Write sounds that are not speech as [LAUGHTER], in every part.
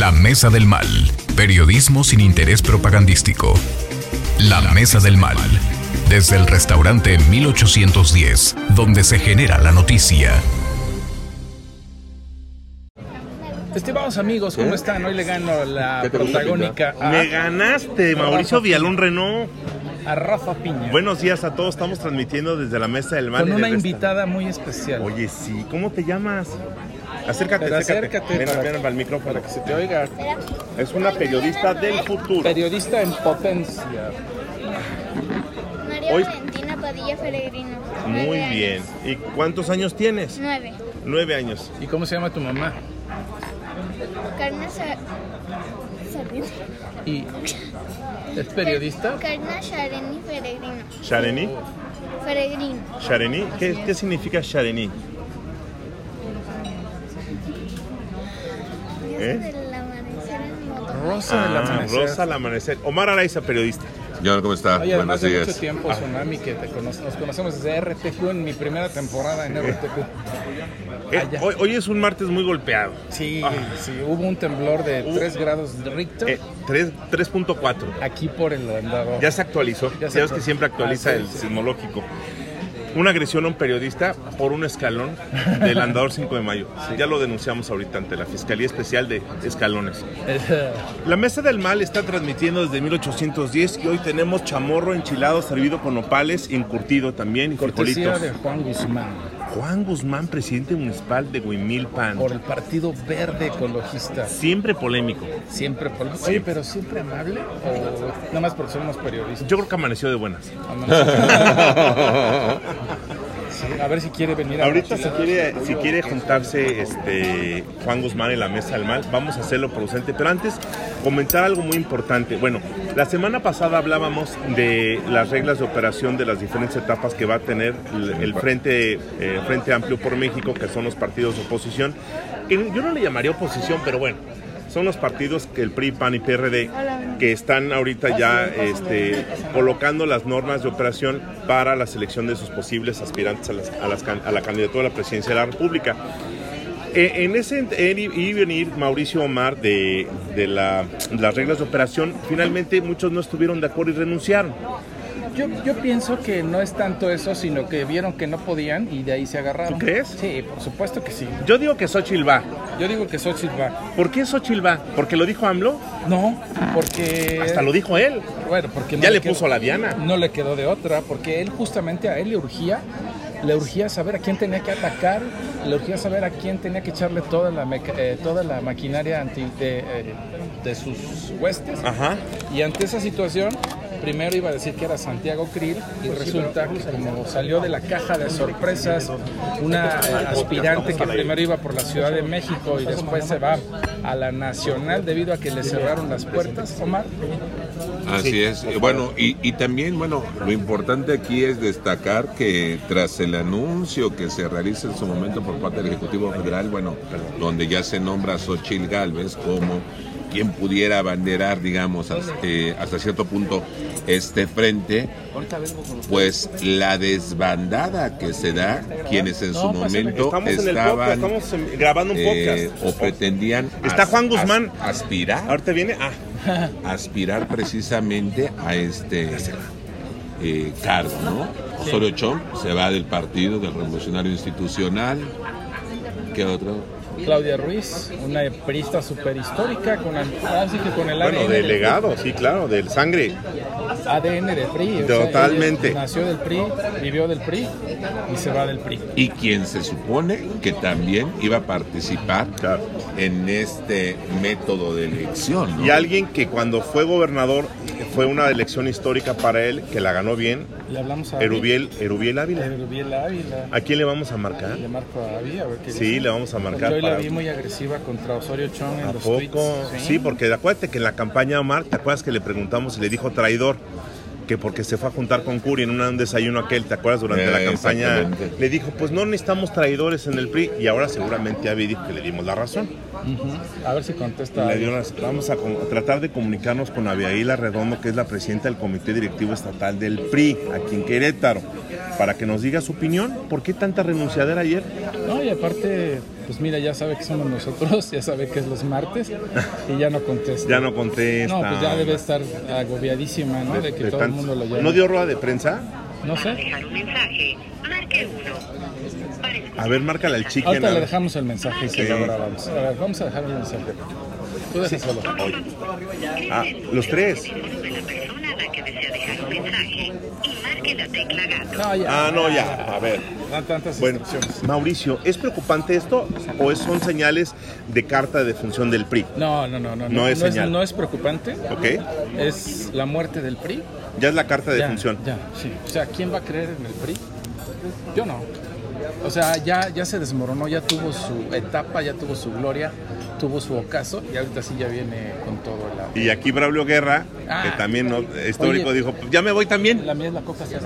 La Mesa del Mal. Periodismo sin interés propagandístico. La Mesa del Mal. Desde el restaurante 1810, donde se genera la noticia. Estimados amigos, ¿cómo están? Hoy le gano la protagónica a, Me ganaste, Mauricio Villalón Renault. a Rafa Piña. Buenos días a todos, estamos transmitiendo desde la Mesa del Mal. con una invitada muy especial. Oye, sí, ¿cómo te llamas? Acércate, Pero acércate. acércate Ven, para- ven al micrófono. Para que se te oiga. Es una periodista del futuro. Periodista en potencia. María Hoy- Valentina Padilla Peregrino. Muy bien. años. ¿Y cuántos años tienes? Nueve. Nueve años. ¿Y cómo se llama tu mamá? Sardina. ¿Y es periodista? Carna Shareni Peregrino. ¿Shareni? Peregrino. ¿Shareni? ¿Qué, qué significa Shareni? ¿Eh? del amanecer en moto. Rosa del Ah, Amanecer. Rosa al amanecer. Omar Araiza, periodista. John, ¿cómo está? Oye, además Buenos de mucho tiempo, Tsunami, que te cono- nos conocemos desde RTQ en mi primera temporada en RTQ. [LAUGHS] Eh, hoy, hoy es un martes muy golpeado. Sí, Ah. sí, hubo un temblor de Hubo- 3 grados de Richter Eh, tres- 3.4. aquí por el andador. Ya se actualizó. Ya Ya, se ves que siempre actualiza Ah, sí, el sí. sismológico. Una agresión a un periodista por un escalón del andador 5 de mayo. Ya lo denunciamos ahorita ante la Fiscalía Especial de Escalones. [LAUGHS] La Mesa del Mal está transmitiendo desde 1810 y hoy tenemos chamorro enchilado servido con nopales, encurtido también y frijolitos. de Juan Guzmán Juan Guzmán, presidente municipal de Huimilpan. por el Partido Verde Ecologista. Siempre polémico. Siempre por... Oye, pero siempre amable o nada más porque somos periodistas. Yo creo que amaneció de buenas. Sí, [LAUGHS] a ver si quiere venir a Ahorita si Mochiladas. quiere, si quiere juntarse este Juan Guzmán en la mesa del mal, vamos a hacerlo producente. Pero antes, comentar algo muy importante. Bueno, la semana pasada hablábamos de las reglas de operación de las diferentes etapas que va a tener el, el Frente, eh, Frente Amplio por México, que son los partidos de oposición. Yo no le llamaría oposición, pero bueno. Son los partidos que el PRI, PAN y PRD que están ahorita ya este, colocando las normas de operación para la selección de sus posibles aspirantes a, las- a las a la candidatura a la presidencia de la República. Eh, en ese en ir y venir Mauricio Omar de, de la- las reglas de operación, finalmente muchos no estuvieron de acuerdo y renunciaron. Yo, yo pienso que no es tanto eso, sino que vieron que no podían y de ahí se agarraron. ¿Tú crees? Sí, por supuesto que sí. Yo digo que Xochitl va. Yo digo que Xochitl va. ¿Por qué Xochitl va? ¿Porque lo dijo AMLO? No, porque... Hasta lo dijo él. Bueno, porque no Ya le quedó- puso la diana. No le quedó de otra, porque él justamente a él le urgía, le urgía saber a quién tenía que atacar, le urgía saber a quién tenía que echarle toda la, meca- eh, toda la maquinaria anti, de, eh, de sus huestes. Ajá. Y ante esa situación, primero iba a decir que era Santiago Krill y resulta que como salió de la caja de sorpresas una eh, aspirante que primero iba por la Ciudad de México y después se va a la Nacional debido a que le cerraron las puertas, Omar. Así Sí, es. Bueno, y, y también, bueno, lo importante aquí es destacar que tras el anuncio que se realiza en su momento por parte del Ejecutivo Federal, bueno, donde ya se nombra a Xochitl Galvez como quien pudiera abanderar, digamos, hasta, eh, hasta cierto punto este frente, pues la desbandada que se da, quienes en su No, pásame. momento en podcast, estaban estamos grabando un eh, podcast. o pretendían Está Juan Guzmán. as- aspirar Ahorita viene. Ah, [LAUGHS] aspirar precisamente a este eh, cargo, ¿no? Osorio Chong se va del partido, del Revolucionario Institucional. ¿Qué otro? Claudia Ruiz, una perista súper histórica con, el- así que con el bueno, ADN, del delegado, sí, claro, del sangre. ADN del PRI. o sea, Totalmente. nació del PRI, vivió del PRI y se va del PRI. Y quien se supone que también iba a participar Claro. en este método de elección, ¿no? Y alguien que cuando fue gobernador fue una elección histórica para él, que la ganó bien, Le hablamos a Erubiel, Erubiel Ávila. Erubiel Ávila. ¿A quién le vamos a marcar? Le marco a Avi, a ver qué Sí, le vamos a marcar Porque hoy la vi muy agresiva contra Osorio Chong en ¿A los poco? tweets. Sí, porque acuérdate que en la campaña Omar, ¿te acuerdas que le preguntamos y le dijo traidor? Que porque se fue a juntar con Curi en un desayuno aquel, ¿te acuerdas? Durante Eh, la campaña le dijo, pues no necesitamos traidores en el PRI y ahora seguramente Avi dijo que le dimos la razón. A ver si contesta. Le dio las- vamos a, a tratar de comunicarnos con Abiaíla Redondo, que es la presidenta del Comité Directivo Estatal del PRI, aquí en Querétaro. para que nos diga su opinión. ¿Por qué tanta renunciadera ayer? No, y aparte, pues mira, ya sabe que somos nosotros, [LAUGHS] ya sabe que es los martes y ya no contesta. Ya no contesta. No, pues ya debe estar agobiadísima, ¿no? De que De todo el tanto- mundo lo llama. ¿No dio rueda de prensa? No sé. dejar un mensaje, marque uno. Para escuchar A ver, márcale al chicken. Ahorita le dejamos el mensaje y se Sí. lo grabamos. A ver, vamos a dejar el mensaje. Tú deja solo. Ah, los tres. No, ya. Ah, no, ya. A ver. Bueno. Mauricio, ¿es preocupante esto o son señales de carta de función del PRI? No, no, no, no. No es señal. no es preocupante. ¿Ok? Es la muerte del PRI. Ya es la carta de ya, función. Ya, sí. O sea, ¿quién va a creer en el PRI? Yo no. O sea, ya, ya se desmoronó, ya tuvo su etapa, ya tuvo su gloria, tuvo su ocaso y ahorita sí ya viene con todo la... Y aquí Braulio Guerra, Ah. que también ¿no? histórico, Oye. dijo, ya me voy también. La mía es la coca se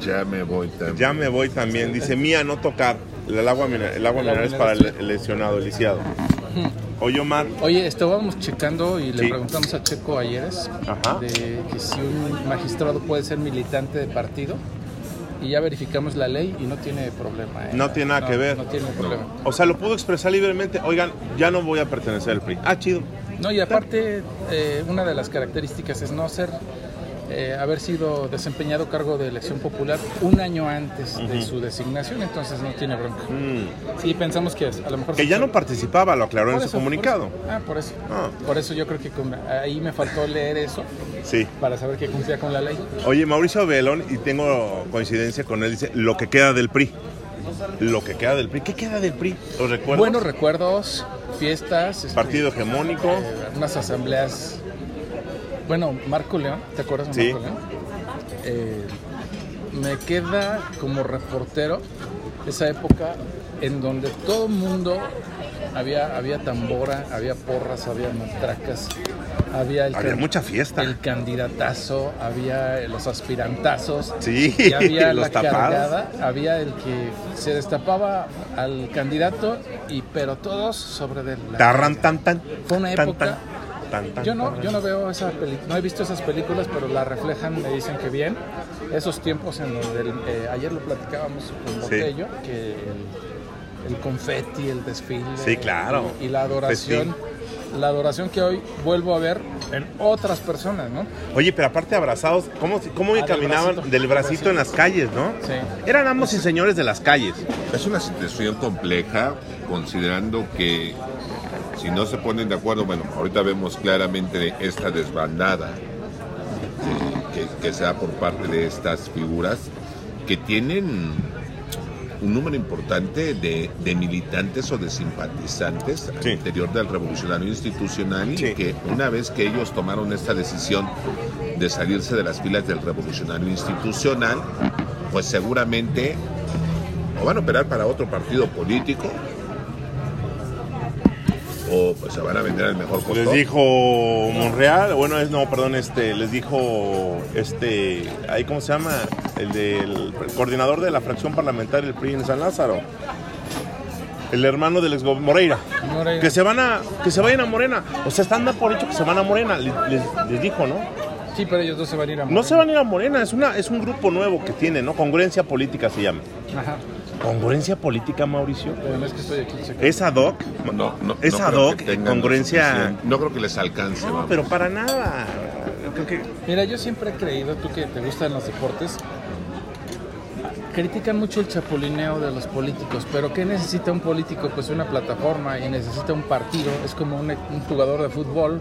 Ya me voy también. Ya me voy también. Dice, mía, no tocar. El agua, mineral- el agua El agua mineral es para el lesionado, el lisiado. Oye, Omar, Oye, estábamos checando y le Sí. preguntamos a Checo Ayeres Ajá. de que si un magistrado puede ser militante de partido y ya verificamos la ley y no tiene problema. ¿eh? No tiene nada que ver. No tiene problema. o sea, lo pudo expresar libremente. Oigan, ya no voy a pertenecer al PRI. Ah, chido. No, y aparte, eh, una de las características es no ser, eh, haber sido desempeñado cargo de elección popular un año antes de su designación, entonces no tiene bronca. Sí, pensamos que a lo mejor... Mm. Que ya no participaba, lo aclaró por en su eso, por comunicado. eso. Ah, por eso. Ah. Por eso yo creo que con- ahí me faltó leer eso Sí. para saber que cumplía con la ley. Oye, Mauricio Belón, y tengo coincidencia con él, dice, lo que queda del PRI. Lo que queda del PRI. ¿Qué queda del PRI? ¿Los recuerdos? Buenos recuerdos, fiestas. este, Partido hegemónico. eh, unas asambleas. Bueno, Marco León, ¿te acuerdas de Sí. Marco León? Eh, me queda como reportero esa época en donde todo el mundo había, había tambora, había porras, había matracas, había el, Había mucha fiesta. el candidatazo, había los aspirantazos, Sí, y había [LAUGHS] los la tapados. cargada, había el que se destapaba al candidato y pero todos sobre de la Tarran, tan, tan. Fue una tan, época- tan, tan, yo no, tan. yo no veo esa película, no he visto esas películas, pero la reflejan, me dicen que bien. Esos tiempos en donde, el- eh, ayer lo platicábamos con Botello, que el, el confeti, el desfile. Sí, claro. Y, y la adoración, la adoración que hoy vuelvo a ver en otras personas, ¿no? Oye, pero aparte abrazados, ¿cómo, cómo Ah, del caminaban bracito. del bracito en las calles, no? Sí. Eran amos y señores de las calles. Es una situación compleja, considerando que si no se ponen de acuerdo, bueno, ahorita vemos claramente esta desbandada que, que se da por parte de estas figuras que tienen un número importante de, de militantes o de simpatizantes Sí. al interior del revolucionario institucional Sí. y que una vez que ellos tomaron esta decisión de salirse de las filas del revolucionario institucional, pues seguramente o van a operar para otro partido político pues se van a vender al mejor costo. Les dijo Monreal, bueno, es, no, perdón, este, les dijo, este, ahí, ¿cómo se llama? El del el coordinador de la fracción parlamentaria del PRI en San Lázaro. El hermano del ex Moreira. Moreira. Que se van a, que se vayan a Morena. O sea, están dando por hecho que se van a Morena. Les, les- les dijo, ¿no? Sí, pero ellos dos se van a ir a No se van a ir a Morena, es una, es un grupo nuevo que tiene, ¿no? Congruencia política se llama. Ajá. ¿Congruencia política, Mauricio? Es que estoy aquí. checa. ¿Es ad hoc? No, no, ¿Es no ad hoc? ¿Congruencia? No creo que les alcance. No, vamos. pero para nada. Creo que Mira, yo siempre he creído, tú que te gustan los deportes, critican mucho el chapulineo de los políticos, pero ¿qué necesita un político? Pues una plataforma y necesita un partido, es como un, un jugador de fútbol.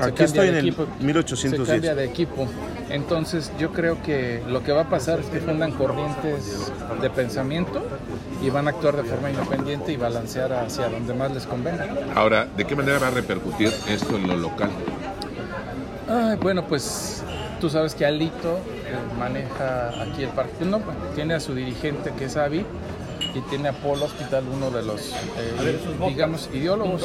Aquí estoy en el equipo, 1810. Se cambia de equipo. Entonces yo creo que lo que va a pasar es que fundan corrientes de pensamiento y van a actuar de forma independiente y balancear hacia donde más les convenga. Ahora, ¿de qué manera va a repercutir esto en lo local? Ay, bueno, pues tú sabes que Alito eh, maneja aquí el partido, no, tiene a su dirigente que es Avi y tiene a Polo Hospital, uno de los, eh, digamos, ideólogos.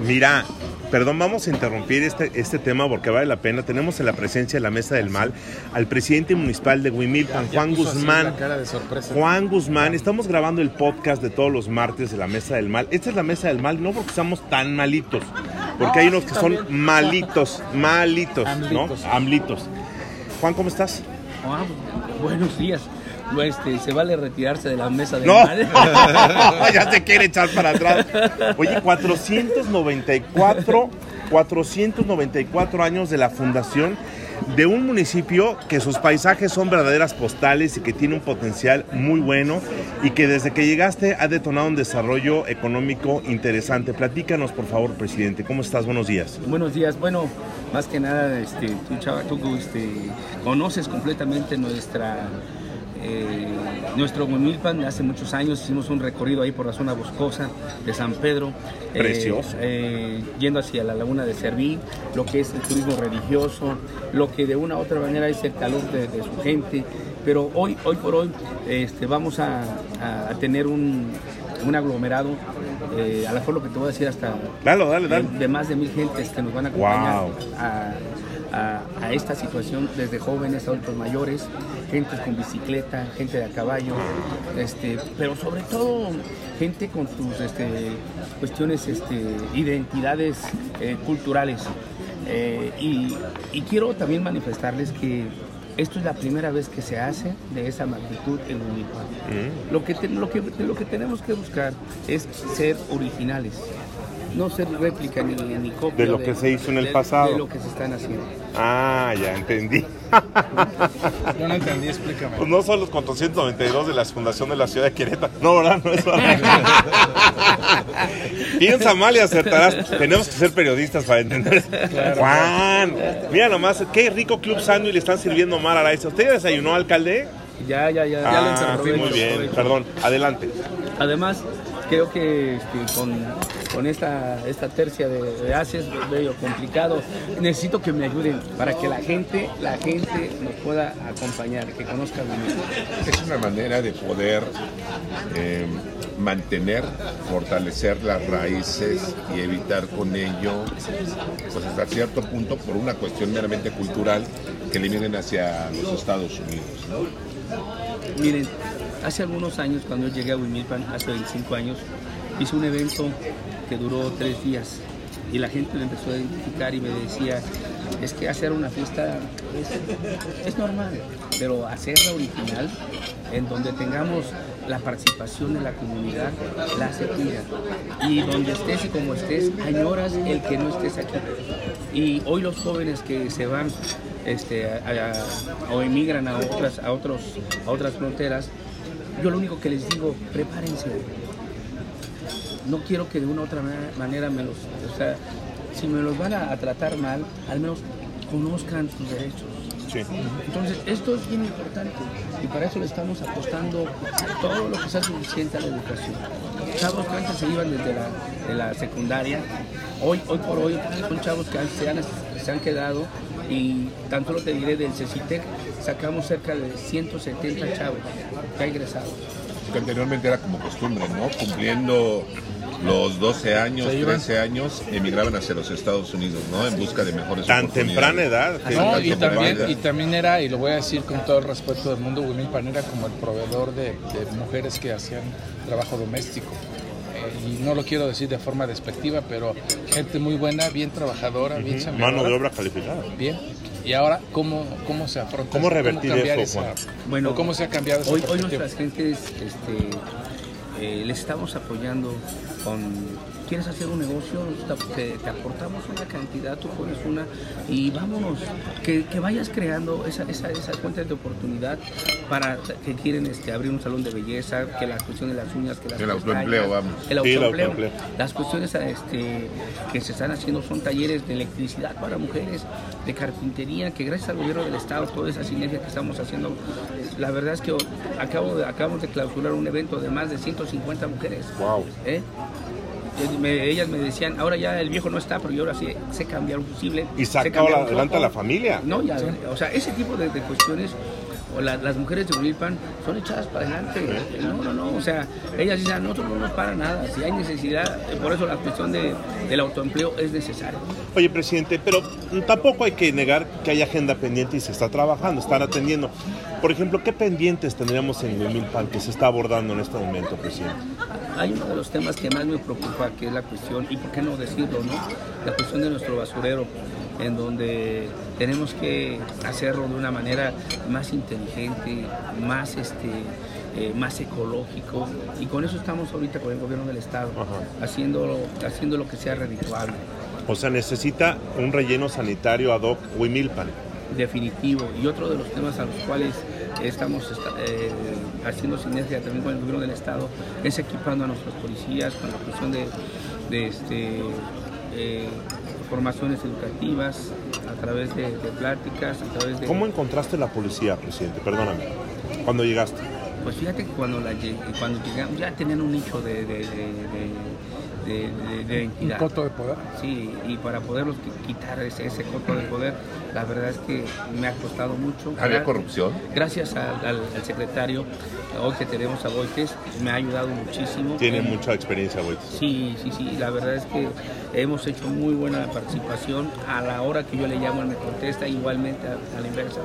Mira, perdón, vamos a interrumpir este, este tema porque vale la pena. Tenemos en la presencia de la Mesa del Mal al presidente municipal de Huimilpan, Juan Guzmán. la cara de sorpresa. Juan Guzmán, estamos grabando el podcast de todos los martes de la Mesa del Mal. Esta es la Mesa del Mal, no porque estamos tan malitos, porque hay unos que son malitos, malitos, ¿no? Amlitos. Amlitos. Juan, ¿cómo estás? Ah, buenos días. Este, se vale retirarse de la mesa de No, [LAUGHS] ya se quiere echar para atrás. Oye, 494, 494 años de la fundación de un municipio que sus paisajes son verdaderas postales y que tiene un potencial muy bueno y que desde que llegaste ha detonado un desarrollo económico interesante. Platícanos, por favor, presidente. ¿Cómo estás? Buenos días. Buenos días. Bueno, más que nada, este, tú, chava, tú este, conoces completamente nuestra eh, nuestro Huimilpan. Hace muchos años hicimos un recorrido ahí por la zona boscosa de San Pedro. eh, Precioso. eh, yendo hacia la laguna de Serví, lo que es el turismo religioso, lo que de una u otra manera es el calor de, de su gente. Pero hoy, hoy por hoy este, vamos a, a- a tener un, un aglomerado, eh, a lo mejor lo que te voy a decir hasta Dale, dale, dale. de, de más de mil gentes que nos van a acompañar Wow. a, a- a esta situación, desde jóvenes a adultos mayores, gente con bicicleta, gente de a caballo, este, pero sobre todo gente con sus este, cuestiones, este, identidades eh, culturales. Eh, y, y quiero también manifestarles que esto es la primera vez que se hace de esa magnitud en Huimilpan. Mm. Lo que, te- lo, que, lo que tenemos que buscar es ser originales, no ser réplica ni, ni copia De lo que se hizo en el de- pasado. De lo que se están haciendo. Ah, ya entendí. Yo no entendí, explícame. Pues no son los 492 de la Fundación de la Ciudad de Querétaro. No, ¿verdad? No es Piensa mal y acertarás. Tenemos que ser periodistas para entender. Juan, mira nomás, qué rico club sándwich le están sirviendo mal a la ¿Usted ya desayunó, alcalde? Ya, ya, ya. ya lo Ah, interprobé, muy bien. Perdón, adelante. Además, creo que este, con, con esta, esta tercia de, de haces es medio complicado. Necesito que me ayuden para que la gente, la gente nos pueda acompañar, que conozca mi Es una manera de poder eh, mantener, fortalecer las raíces y evitar con ello, pues hasta cierto punto, por una cuestión meramente cultural, que le miren hacia los Estados Unidos. ¿no? Miren, hace algunos años, cuando yo llegué a Huimilpan, hace 25 años, hice un evento que duró tres días y la gente me empezó a identificar y me decía, es que hacer una fiesta es, normal, pero hacerla original, en donde tengamos la participación de la comunidad, la tuya. Y donde estés y como estés, añoras el que no estés aquí. Y hoy los jóvenes que se van este, a- o emigran a otras, a, otros, a otras fronteras, yo lo único que les digo, prepárense. No quiero que de una u otra manera- me los... O sea, si me los van a, a tratar mal, al menos conozcan sus derechos. Sí. Entonces, esto es bien importante y para eso le estamos apostando todo lo que sea suficiente a la educación. Chavos que antes se iban desde la, de la secundaria, hoy, hoy por hoy son chavos que se han, se han quedado y tan solo te diré del CECITEC sacamos cerca de 170 chavos que han ingresado. Que anteriormente era como costumbre, ¿no? Cumpliendo los 12 años, Se iban. 13 años, emigraban hacia los Estados Unidos, ¿no? En busca de mejores Tan oportunidades. temprana edad. Sí, No, y también, y también era, y lo voy a decir con todo el respeto del mundo, Huimilpan era como el proveedor de, de mujeres que hacían trabajo doméstico. Y no lo quiero decir de forma despectiva, pero gente muy buena, bien trabajadora, bien chambeadora. Mano de obra calificada. Bien. Y ahora, ¿cómo, cómo se afronta? ¿Cómo revertir cambiar eso, esa-? Bueno, ¿Cómo se ha cambiado esa Hoy, hoy nuestras gentes este, eh, les estamos apoyando con... ¿Quieres hacer un negocio? Te, te aportamos una cantidad, tú pones una y vámonos. Que, que vayas creando esa, esa, esa cuenta de oportunidad para que quieren este, abrir un salón de belleza, que la cuestión de las uñas, que las El autoempleo, vamos. El Sí, el autoempleo. autoempleo. Las cuestiones este, que se están haciendo son talleres de electricidad para mujeres, de carpintería, que gracias al gobierno del Estado, toda esa sinergia que estamos haciendo, la verdad es que acabo de, acabamos de clausurar un evento de más de 150 mujeres. Wow. ¿eh? Me- ellas me decían, ahora ya el viejo no está, pero yo ahora sí sé cambiar un fusible. Y saca adelante a foco". la familia. No, ya, o sea, ese tipo de, de cuestiones, o la- las mujeres de Unilpan son echadas para adelante. No, no, no, o sea, ellas dicen, a nosotros no nos para nada. Si hay necesidad, por eso la cuestión de, del autoempleo es necesaria. Oye, presidente, pero tampoco hay que negar que hay agenda pendiente y se está trabajando, están atendiendo. Por ejemplo, ¿qué pendientes tendríamos en Huimilpan que se está abordando en este momento, presidente? Hay uno de los temas que más me preocupa, que es la cuestión, y por qué no decirlo, ¿no? La cuestión de nuestro basurero, en donde tenemos que hacerlo de una manera más inteligente, más este eh, más ecológico y con eso estamos ahorita con el gobierno del estado haciendo haciendo lo que sea redituable O sea, necesita un relleno sanitario ad hoc Huimilpan. Definitivo. Y otro de los temas a los cuales estamos esta- eh, haciendo sinergia también con el gobierno del Estado es equipando a nuestros policías con la cuestión de, de, este, eh, formaciones educativas a través de, de pláticas, a través de... ¿Cómo encontraste la policía, presidente? Perdóname. Cuando llegaste. Pues fíjate que cuando, la, cuando llegamos ya tenían un nicho de, de, de, de, de- de- de Un identidad. coto de poder. Sí, y para poderlos qui- quitar ese, ese coto de poder, la verdad es que me ha costado mucho. ¿Había corrupción? Gracias al, al- al secretario, hoy que tenemos a Boites, me ha ayudado muchísimo. Tiene Eh, mucha experiencia, güey. Sí, sí, sí, la verdad es que hemos hecho muy buena participación. A la hora que yo le llamo, él me contesta, igualmente a, a la inversa.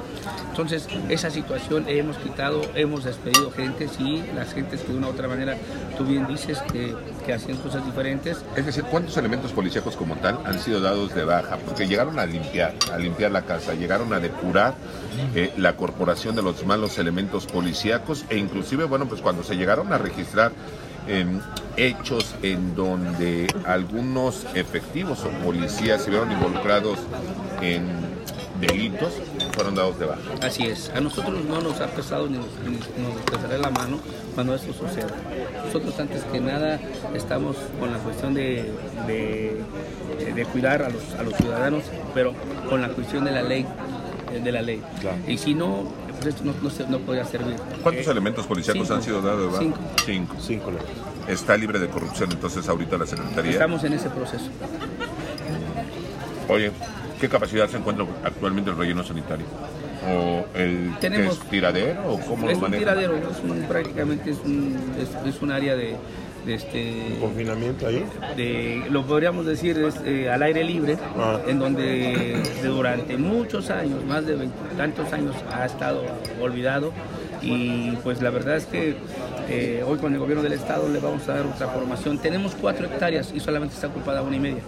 Entonces, esa situación hemos quitado, hemos despedido gente, sí, las gentes que de una u otra manera, tú bien dices que, que hacían cosas diferentes, Es decir, ¿cuántos elementos policíacos como tal han sido dados de baja? Porque llegaron a limpiar, a limpiar la casa, llegaron a depurar eh, la corporación de los malos elementos policíacos e inclusive, bueno, pues cuando se llegaron a registrar em, hechos en donde algunos efectivos o policías se vieron involucrados en delitos, fueron dados de baja. Así es, a nosotros no nos ha pesado ni nos, ni nos pesará la mano cuando esto suceda. Nosotros antes que nada estamos con la cuestión de, de, de cuidar a los, a los ciudadanos, pero con la cuestión de la ley. De la ley. Claro. Y si no, pues esto no, no, se- no podría servir. ¿Cuántos Eh, elementos policíacos han sido dados de baja? Cinco. Cinco. Cinco. Está libre de corrupción entonces ahorita la Secretaría. Estamos en ese proceso. Oye, ¿qué capacidad se encuentra actualmente el relleno sanitario? ¿O el Tenemos- es tiradero o cómo es lo un manejan? tiradero, es un- prácticamente es un, es, es un área de, de este ¿Confinamiento ahí? de, lo podríamos decir es eh, al aire libre, Ah. en donde de durante muchos años, más de tantos años, ha estado olvidado. Y pues la verdad es que eh, hoy con el gobierno del estado le vamos a dar otra formación. Tenemos cuatro hectáreas y solamente está ocupada una y media.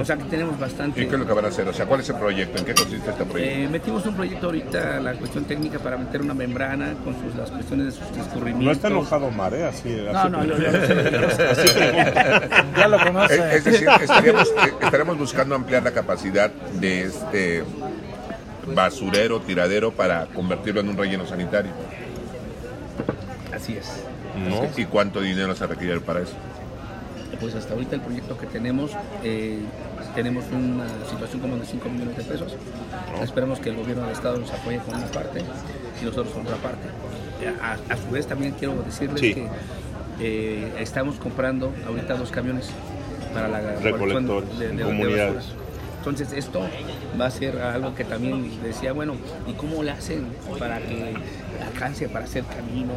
O sea que tenemos bastante. ¿Y qué es lo que van a hacer? O sea, ¿cuál es el proyecto? ¿En qué consiste este proyecto? Eh, metimos un proyecto ahorita, la cuestión técnica para meter una membrana con sus, las cuestiones de sus escurrimientos. No está enojado Mar, ¿eh? Así, No, así no, yo, yo sé. Ya lo conoce. Eh, es decir, estaríamos, eh, estaríamos buscando ampliar la capacidad de este basurero, tiradero, para convertirlo en un relleno sanitario. Así es. ¿No? ¿Y cuánto dinero se requiere para eso? Pues hasta ahorita el proyecto que tenemos, eh, tenemos una situación como de 5 millones de pesos. Esperemos que el gobierno del Estado nos apoye con una parte y nosotros con otra parte. A, a su vez también quiero decirles Sí. que eh, estamos comprando ahorita dos camiones para la Recolectores, recolección comunidades. basura. Entonces esto va a ser algo que también decía, bueno, ¿y cómo le hacen para que alcance para hacer caminos,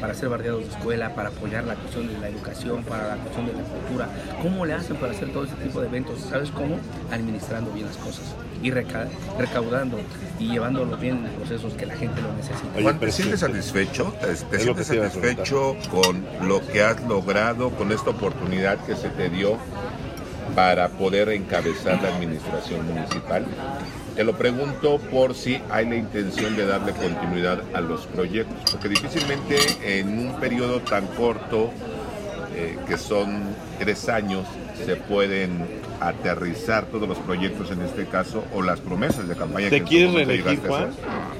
para hacer bardeados de escuela, para apoyar la cuestión de la educación, para la cuestión de la cultura? ¿Cómo le hacen para hacer todo ese tipo de eventos? ¿Sabes cómo? Administrando bien las cosas y reca- recaudando y llevándolo bien en los procesos que la gente lo necesita. Oye, Juan, ¿te sientes satisfecho? ¿Te, sientes te satisfecho con lo que has logrado, con esta oportunidad que se te dio para poder encabezar la administración municipal? Te lo pregunto por si hay la intención de darle continuidad a los proyectos, porque difícilmente en un periodo tan corto, eh, que son tres años, se pueden aterrizar todos los proyectos en este caso o las promesas de campaña ¿Te que quieres reelegir, Juan? hacer.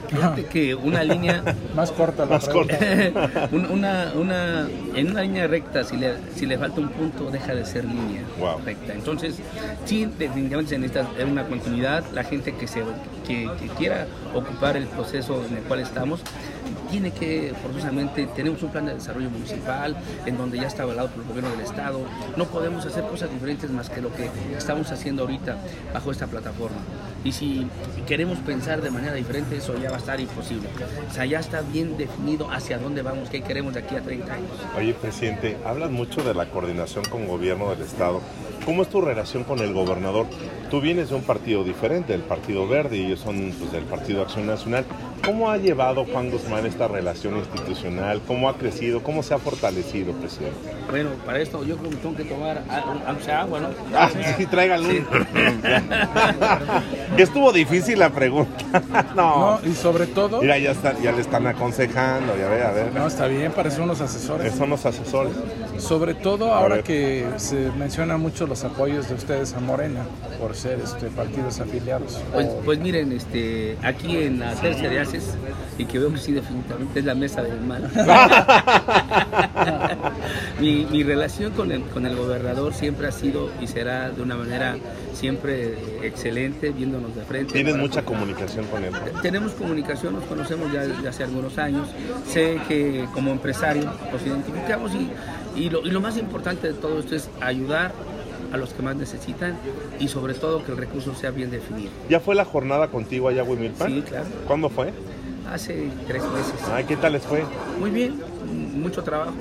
Fíjate que una línea [LAUGHS] Más corta la Más corta. [LAUGHS] Un- una, una, en una línea recta, si le, si le falta un punto, deja de ser línea Wow. recta. Entonces, sí, definitivamente se necesita una continuidad. La gente que, se, que, que quiera ocupar el proceso en el cual estamos, tiene que, forzosamente, tenemos un plan de desarrollo municipal en donde ya está avalado por el gobierno del Estado. No podemos hacer cosas diferentes más que lo que estamos haciendo ahorita bajo esta plataforma. Y si queremos pensar de manera diferente, eso ya va a estar imposible. O sea, ya está bien definido hacia dónde vamos, qué queremos de aquí a 30 años. Oye, presidente, hablas mucho de la coordinación con gobierno del Estado. ¿Cómo es tu relación con el gobernador? Tú vienes de un partido diferente, el Partido Verde, y ellos son pues, del Partido Acción Nacional. ¿Cómo ha llevado Juan Guzmán esta relación institucional? ¿Cómo ha crecido? ¿Cómo se ha fortalecido, presidente? Bueno, para esto yo creo que tengo que tomar a- aunque sea agua, ¿no? Ah, sí, tráiganlo. Que [LAUGHS] estuvo difícil la pregunta. [LAUGHS] no. No, y sobre todo, Mira, ya, está, ya le están aconsejando, ya ve, a ver. no, está bien, para eso unos asesores. Son los asesores. Sobre todo A ahora ver. que se mencionan mucho los apoyos de ustedes a Morena por ser este, partidos afiliados. Pues, O- pues miren, este, aquí en la tercia de Haces, y que veo que sí definitivamente es la mesa del mal. [LAUGHS] mi, mi relación con el, con el gobernador siempre ha sido y será de una manera siempre excelente, viéndonos de frente. Tienes mucha comunicación con él. Tenemos comunicación, nos conocemos ya desde hace algunos años. Sé que como empresario nos identificamos y, y, lo, y lo más importante de todo esto es ayudar a los que más necesitan y sobre todo que el recurso sea bien definido. ¿Ya fue la jornada contigo allá, Huimilpan? Sí, claro. ¿Cuándo fue? Hace tres meses. Ay, ¿qué tal les fue? Muy bien, mucho trabajo.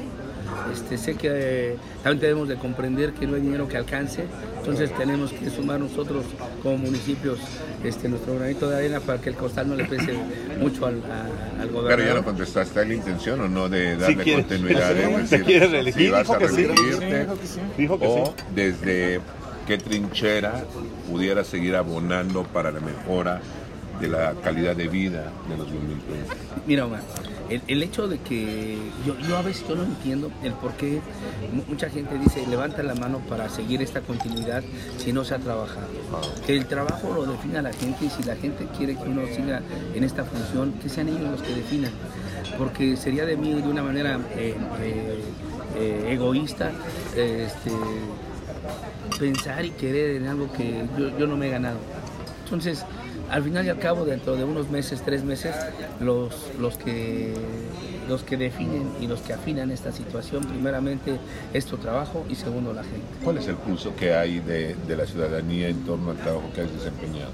Este, sé que eh, también debemos de comprender que no hay dinero que alcance, entonces tenemos que sumar nosotros como municipios este, nuestro granito de arena para que el costal no le pese mucho al, a- al Pero ya no contestaste, ¿hay la intención o no de darle quiere- continuidad? ¿Te Es decir, quiere reelegir? si vas Dijo a que sí. reelegirte, Dijo que sí. O sí. desde qué trinchera pudiera seguir abonando para la mejora de la calidad de vida de los guimilpenses. Mira, Omar, el, el hecho de que yo, yo a veces yo no entiendo el por qué mu- mucha gente dice levanta la mano para seguir esta continuidad si no se ha trabajado. Que el trabajo lo defina la gente y si la gente quiere que uno siga en esta función, que sean ellos los que definan. Porque sería de mí de una manera eh, eh, eh, egoísta este, pensar y querer en algo que yo, yo no me he ganado. Entonces, al final y al cabo, dentro de unos meses, tres meses, los, los, que, los que definen y los que afinan esta situación, primeramente es tu trabajo y segundo la gente. ¿Cuál es el pulso que hay de, de la ciudadanía en torno al trabajo que has desempeñado?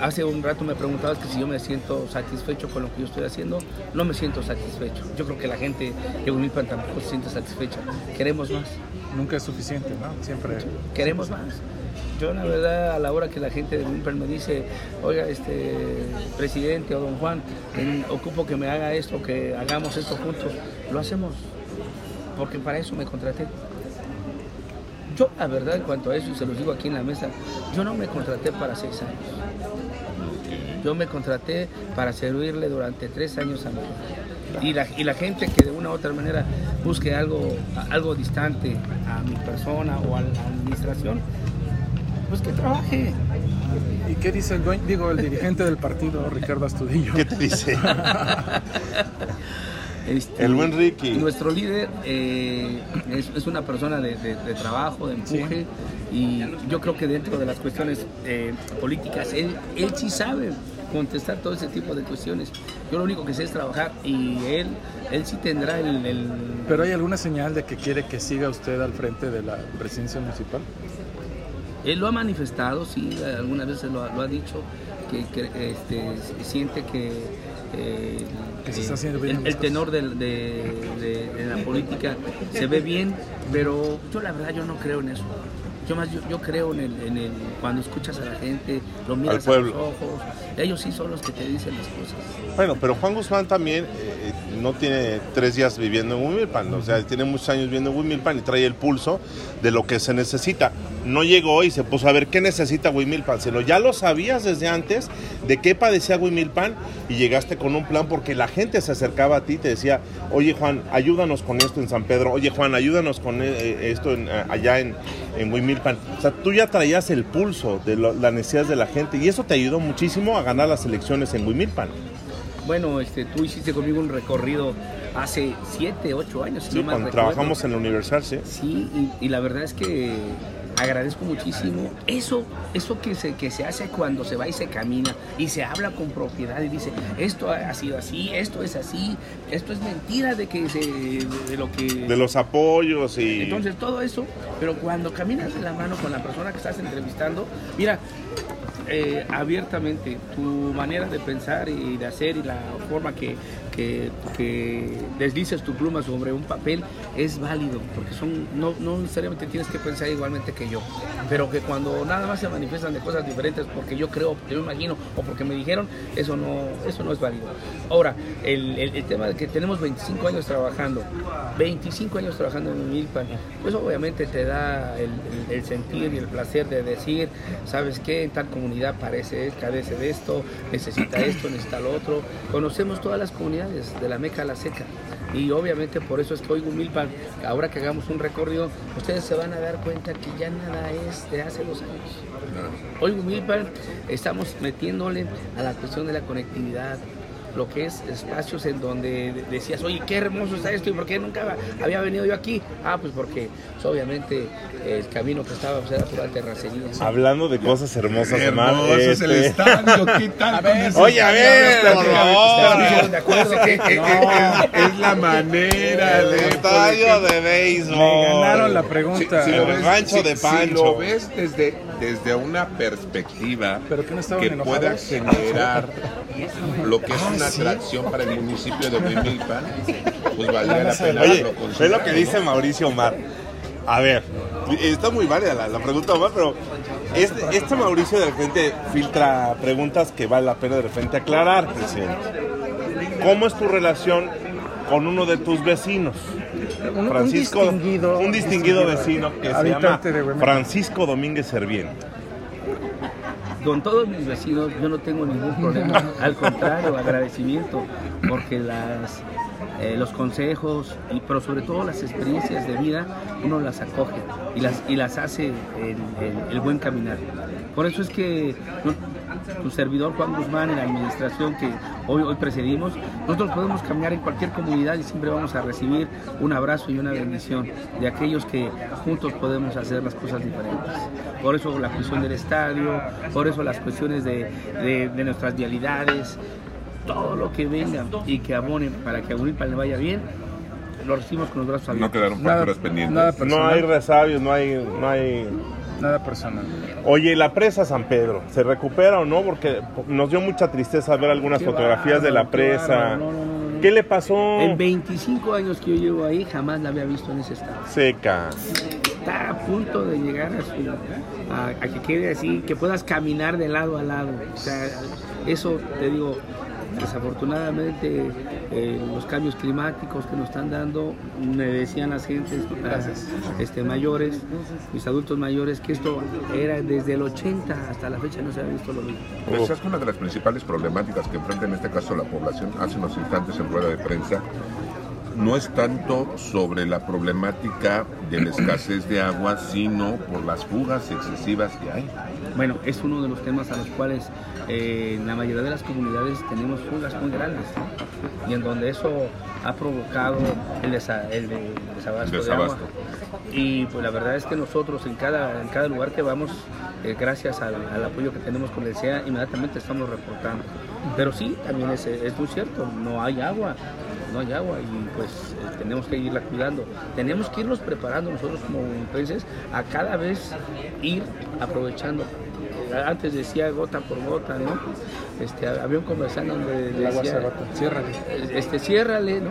Hace un rato me preguntabas que si yo me siento satisfecho con lo que yo estoy haciendo, no me siento satisfecho. Yo creo que la gente de Humilpan tampoco se siente satisfecha. Queremos más. Nunca es suficiente, ¿no? Siempre. queremos más. Yo la verdad a la hora que la gente de Wimper me dice, oiga, este presidente o don Juan, en- ocupo que me haga esto, que hagamos esto juntos, lo hacemos, porque para eso me contraté. Yo la verdad en cuanto a eso, y se los digo aquí en la mesa, yo no me contraté para seis años. Yo me contraté para servirle durante tres años a mi. Y la, y la gente que de una u otra manera busque algo, algo distante a mi persona o a la administración, pues que trabaje. ¿Y qué dice el dueño, digo, el dirigente del partido, Ricardo Astudillo? ¿Qué te dice? [LAUGHS] Este, El buen Ricky. Nuestro líder eh, es, es una persona de, de- de trabajo, de empuje, y yo creo que dentro de las cuestiones eh, políticas, él, él sí sabe contestar todo ese tipo de cuestiones. Yo lo único que sé es trabajar y él, él sí tendrá el- el, ¿Pero hay alguna señal de que quiere que siga usted al frente de la presidencia municipal? Él lo ha manifestado, sí, algunas veces lo, ha- lo ha dicho, que, que, este, siente que, eh, Que se eh, está haciendo bien el, el tenor de, de- de la política se ve bien, pero yo la verdad yo no creo en eso. Yo más yo, yo creo en el, en el cuando escuchas a la gente, lo miras a pueblo. los ojos, ellos sí son los que te dicen las cosas. Bueno, pero Juan Guzmán también eh, no tiene tres días viviendo en Huimilpan, o sea, tiene muchos años viviendo en Huimilpan y trae el pulso de lo que se necesita. No llegó y se puso a ver qué necesita Huimilpan, sino ya lo sabías desde antes de qué padecía Huimilpan y llegaste con un plan porque la gente se acercaba a ti y te decía, oye Juan, ayúdanos con esto en San Pedro, oye Juan, ayúdanos con eh, esto en, eh, allá en, en. O sea, tú ya traías el pulso de lo- las necesidades de la gente y eso te ayudó muchísimo a ganar las elecciones en Huimilpan. Bueno, este, tú hiciste conmigo un recorrido hace siete, ocho años. si Sí, no cuando recuerdo. trabajamos en la Universal, sí. Sí, y, y la verdad es que agradezco muchísimo eso, eso que se, que se hace cuando se va y se camina y se habla con propiedad y dice, esto ha sido así, esto es así, esto es mentira de que se, de, de lo que... De los apoyos y... Entonces todo eso, pero cuando caminas de la mano con la persona que estás entrevistando, mira, eh, abiertamente tu manera de pensar y de hacer y la forma que que, que deslices tu pluma sobre un papel es válido, porque son no, no necesariamente tienes que pensar igualmente que yo, pero que cuando nada más se manifiestan de cosas diferentes porque yo creo, porque yo imagino o porque me dijeron, eso no, eso no es válido. Ahora, el, el- el tema de que tenemos 25 años trabajando, 25 años trabajando en Milpan, pues obviamente te da el, el- el sentir y el placer de decir, ¿sabes qué? En tal comunidad parece, carece de esto, necesita esto, necesita lo otro. Conocemos todas las comunidades, de la Meca a la Seca. Y obviamente por eso es que hoy Milpan, ahora que hagamos un recorrido, ustedes se van a dar cuenta que ya nada es de hace dos años. Hoy Milpan estamos metiéndole a la cuestión de la conectividad, lo que es espacios en donde decías, oye, qué hermoso está esto y por qué nunca había venido yo aquí. Ah, pues porque pues, obviamente el camino que estaba pues, era pura terracería. Hablando de cosas hermosas, Omar. Hermoso es el este- estadio, [LAUGHS] ¿qué tal? Oye, a ver, estadio? por ¿Están favor. de acuerdo? Es, es- es la manera de... Estadio de béisbol. Me ganaron la pregunta. Si, si lo El ves, rancho si- de si Pancho. lo ves desde, desde una perspectiva ¿Pero que no que pueda generar lo que es una atracción para el municipio de Huimilpan, pues valdría la pena Oye, es lo que ¿no? dice Mauricio Omar. A ver, está muy válida la, la pregunta, Omar, pero este, este Mauricio de repente filtra preguntas que vale la pena de repente aclarar, presidente. ¿Cómo es tu relación con uno de tus vecinos? Un- distinguido- un distinguido vecino que se llama. Francisco Domínguez Servién. Con todos mis vecinos yo no tengo ningún problema, al contrario, agradecimiento, porque las, eh, los consejos, y, pero sobre todo las experiencias de vida, uno las acoge y las, y las hace el, el- el buen caminar. Por eso es que no- tu servidor Juan Guzmán en la administración que hoy, hoy presidimos, nosotros podemos caminar en cualquier comunidad y siempre vamos a recibir un abrazo y una bendición de aquellos que juntos podemos hacer las cosas diferentes. Por eso la cuestión del estadio, por eso las cuestiones de, de- de nuestras vialidades, todo lo que venga y que abonen para que a Unilpan le vaya bien, lo recibimos con los brazos No abiertos. quedaron Nada, facturas pendientes. nada No hay resabios, no hay, no hay Nada personal. Oye, ¿y la presa San Pedro, ¿se recupera o no? Porque nos dio mucha tristeza ver algunas Qué fotografías de la presa. No, no, no, no. ¿Qué le pasó? En 25 años que yo llevo ahí, jamás la había visto en ese estado. Seca. Está a punto de llegar a, su, a, a que quede así, que puedas caminar de lado a lado. O sea, eso te digo, desafortunadamente eh, los cambios climáticos que nos están dando, me decían las gentes las, este, mayores, mis adultos mayores, que esto era desde el 80 hasta la fecha no se había visto lo mismo. Pues es que una de las principales problemáticas que enfrenta en este caso la población hace unos instantes en rueda de prensa no es tanto sobre la problemática de la escasez de agua, sino por las fugas excesivas que hay. Bueno, es uno de los temas a los cuales eh, en la mayoría de las comunidades tenemos fugas muy grandes ¿no? y en donde eso ha provocado el, desa- el de- desabasto, de agua. Y pues la verdad es que nosotros en cada, en cada lugar que vamos, eh, gracias al, al apoyo que tenemos con el SEA, inmediatamente estamos reportando. Pero sí, también es, es muy cierto, no hay agua, no hay agua y pues eh, tenemos que irla cuidando. Tenemos que irnos preparando nosotros como influencers a cada vez ir aprovechando. Antes decía gota por gota, ¿no? Este, había un comercial donde El agua se decía, agota. Ciérrale. este, ciérrale, ¿no?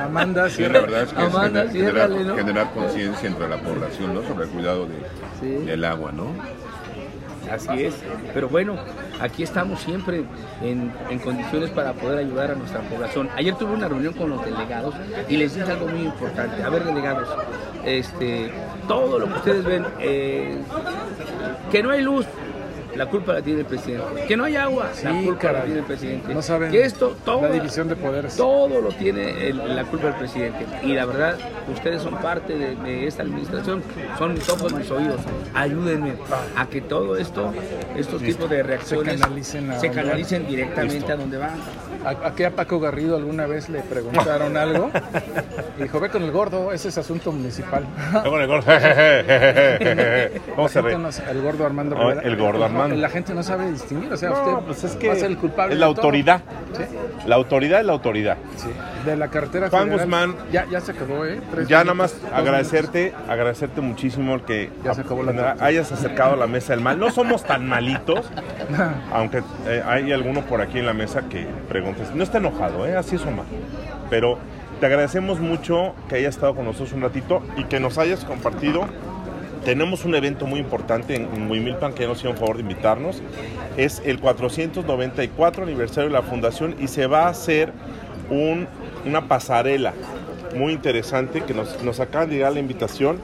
Amanda, Sí, la ciérrale. verdad es que es Amanda, generar, ¿no? generar conciencia entre la población ¿no? sobre el cuidado de- Sí. del agua, ¿no? Así es, pero bueno, aquí estamos siempre en, en condiciones para poder ayudar a nuestra población. Ayer tuve una reunión con los delegados y les dije algo muy importante. A ver, delegados, este, todo lo que ustedes ven, eh, que no hay luz, la culpa la tiene el presidente. Que no hay agua, la culpa la caray. tiene el presidente. No saben que esto, todo, la división de poderes. todo lo tiene el- la culpa del presidente. Y la verdad, ustedes son parte de, de esta administración, son mis ojos, mis oídos. Ayúdenme a que todo esto, estos tipos de reacciones, canalicen se canalicen directamente a donde van. ¿A, a qué a Paco Garrido alguna vez le preguntaron algo? [LAUGHS] Y dijo, ve con el gordo, ese es asunto municipal. Luego el gordo. [LAUGHS] ¿Cómo se no el gordo Armando Rivera. el gordo Armando. La gente no sabe distinguir, o sea, No, usted pues es va que a ser el culpable es la autoridad. Sí, La autoridad es la autoridad. sí. De la carretera Juan. Guzmán. Ya, ya se acabó, ¿eh? Tres Ya nada más agradecerte, agradecerte muchísimo el que Ya se acabó la noche. hayas acercado a la mesa del mal. No somos tan malitos, [LAUGHS] aunque eh, hay alguno por aquí en la mesa que preguntes. No está enojado, ¿eh? así es Omar. Pero te agradecemos mucho que hayas estado con nosotros un ratito y que nos hayas compartido. Tenemos un evento muy importante en, en Huimilpan que nos hicieron favor de invitarnos. Es el 494 aniversario de la fundación y se va a hacer un- una pasarela muy interesante que nos, nos acaban de llegar la invitación.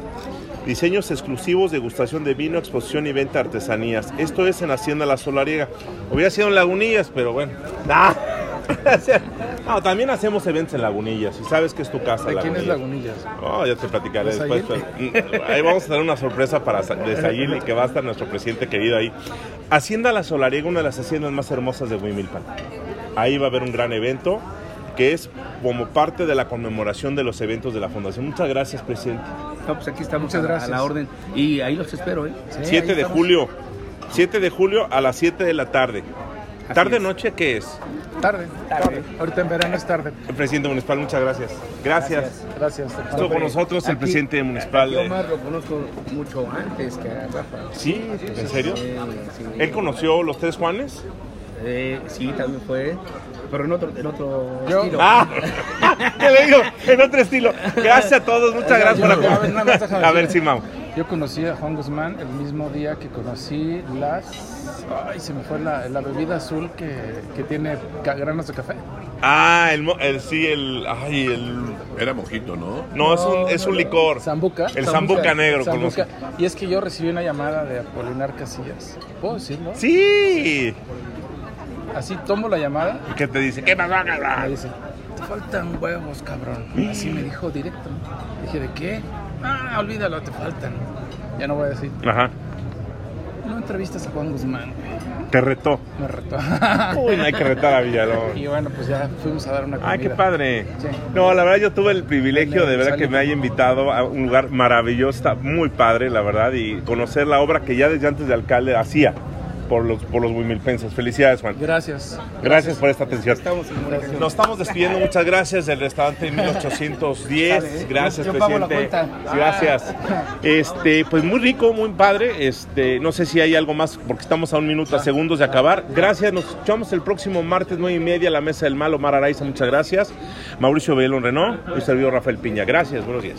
Diseños exclusivos, degustación de vino, exposición y venta de artesanías. Esto es en Hacienda La Solariega. Hubiera sido en Lagunillas, pero bueno. [LAUGHS] ¡Ah! No, también hacemos eventos en Lagunillas y sabes que es tu casa. ¿De quién es Lagunillas. Lagunillas? Oh, ya te platicaré ¿De después. Pero, mm, ahí vamos a dar una sorpresa para Sa- de Sayil y que va a estar nuestro presidente querido ahí. Hacienda La Solariega, una de las haciendas más hermosas de Huimilpan. Ahí va a haber un gran evento que es como parte de la conmemoración de los eventos de la Fundación. Muchas gracias, presidente. No, pues aquí estamos Muchas a, a gracias. la orden. Y ahí los espero, ¿eh? Sí, 7 ahí de julio. 7 de julio a las 7 de la tarde. Así ¿Tarde es. noche qué es? Tarde, tarde. Ahorita en verano es tarde. El presidente municipal, muchas gracias. Gracias. Gracias. Estuvo con nosotros el Aquí- presidente municipal. Yo de- Omar lo conozco mucho antes que a Rafa. Sí, ¿en serio? Sí, sí. ¿Él conoció los tres Juanes? Eh, sí, también fue, pero en otro, en otro Yo- estilo. ¡Ah! [LAUGHS] ¿Qué le digo? En otro estilo. Gracias a todos, muchas gracias por Yo- a ver, A sí, Mau. Yo conocí a Juan Guzmán el mismo día que conocí las. Ay, se me fue la, la bebida azul que, que tiene ca- granos de café. Ah, el, mo- el sí, el. Ay, el. Era mojito, ¿no? No, es un, es un licor. Zambuca. El zambuca negro, Zambuca. conozco. Y es que yo recibí una llamada de Apolinar Casillas. ¿Puedo decirlo? Sí. Así tomo la llamada ¿Qué te dice? ¿Qué a y me dice: Te faltan huevos, cabrón. Así me dijo directo. Dije: ¿de qué? Ah, olvídalo, te faltan. Ya no voy a decir. Ajá. No entrevistas a Juan Guzmán, güey. Te retó. Me retó. [LAUGHS] Uy, no hay que retar a Villalón. y bueno, pues ya fuimos a dar una comida. Ay, qué padre. Sí. No, la verdad yo tuve el privilegio de verdad que me haya invitado a un lugar maravilloso, está muy padre, la verdad, y conocer la obra que ya desde antes de alcalde hacía por los, por los. Felicidades, Juan. Gracias. Gracias por esta atención. Estamos en comunicación. Nos estamos despidiendo, muchas gracias del restaurante 1810. Sale, ¿eh? Gracias, Yo- yo pago la presidente. cuenta. Gracias. Este, pues muy rico, muy padre. Este, no sé si hay algo más porque estamos a un minuto a segundos de acabar. Gracias, nos escuchamos el próximo martes nueve y media la mesa del mal. Omar Araiza, muchas gracias. Mauricio Belón Renault y servidor Rafael Piña. Gracias, buenos días.